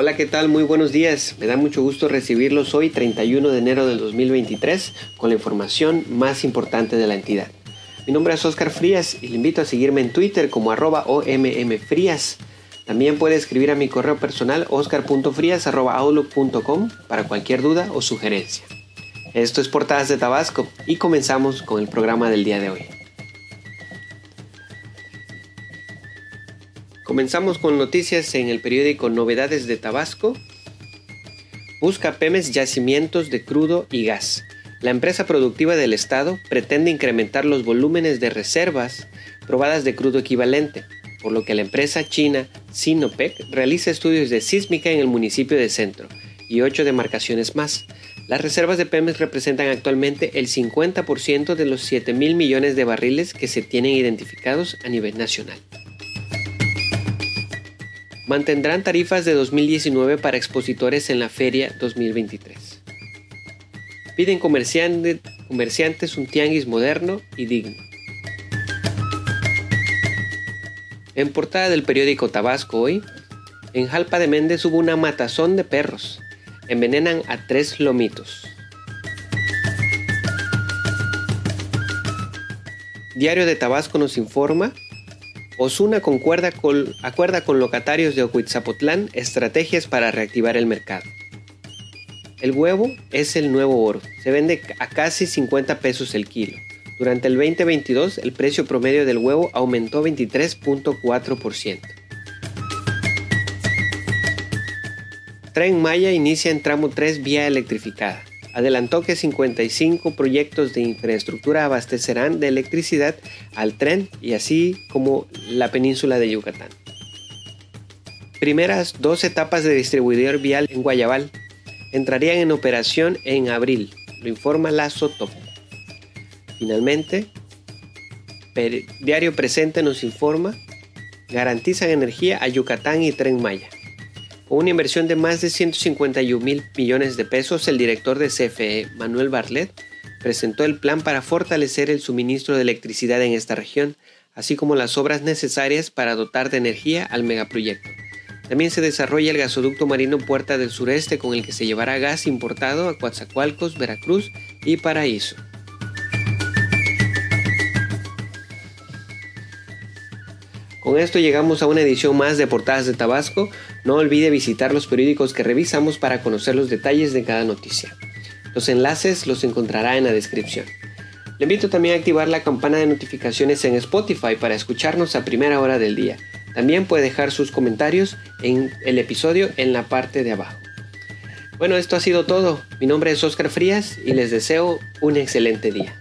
Hola, ¿qué tal? Muy buenos días. Me da mucho gusto recibirlos hoy, 31 de enero del 2023, con la información más importante de la entidad. Mi nombre es Oscar Frías y le invito a seguirme en Twitter como arroba ommfrías. También puede escribir a mi correo personal oscar.frias.outlook.com para cualquier duda o sugerencia. Esto es Portadas de Tabasco y comenzamos con el programa del día de hoy. Comenzamos con noticias en el periódico Novedades de Tabasco. Busca Pemes yacimientos de crudo y gas. La empresa productiva del Estado pretende incrementar los volúmenes de reservas probadas de crudo equivalente, por lo que la empresa china Sinopec realiza estudios de sísmica en el municipio de Centro y ocho demarcaciones más. Las reservas de Pemex representan actualmente el 50% de los 7 mil millones de barriles que se tienen identificados a nivel nacional. Mantendrán tarifas de 2019 para expositores en la feria 2023 piden comerciantes un tianguis moderno y digno. En portada del periódico Tabasco hoy, en Jalpa de Méndez hubo una matazón de perros. Envenenan a tres lomitos. Diario de Tabasco nos informa, Osuna acuerda con locatarios de Ocuitzapotlán estrategias para reactivar el mercado. El huevo es el nuevo oro. Se vende a casi 50 pesos el kilo. Durante el 2022 el precio promedio del huevo aumentó 23.4%. Tren Maya inicia en tramo 3 vía electrificada. Adelantó que 55 proyectos de infraestructura abastecerán de electricidad al tren y así como la península de Yucatán. Primeras dos etapas de distribuidor vial en Guayabal entrarían en operación en abril, lo informa Lazo Top. Finalmente, Diario Presente nos informa, garantizan energía a Yucatán y Tren Maya. Con una inversión de más de 151 mil millones de pesos, el director de CFE, Manuel Barlet, presentó el plan para fortalecer el suministro de electricidad en esta región, así como las obras necesarias para dotar de energía al megaproyecto. También se desarrolla el gasoducto marino Puerta del Sureste con el que se llevará gas importado a Coatzacoalcos, Veracruz y Paraíso. Con esto llegamos a una edición más de Portadas de Tabasco. No olvide visitar los periódicos que revisamos para conocer los detalles de cada noticia. Los enlaces los encontrará en la descripción. Le invito también a activar la campana de notificaciones en Spotify para escucharnos a primera hora del día. También puede dejar sus comentarios en el episodio en la parte de abajo. Bueno, esto ha sido todo. Mi nombre es Oscar Frías y les deseo un excelente día.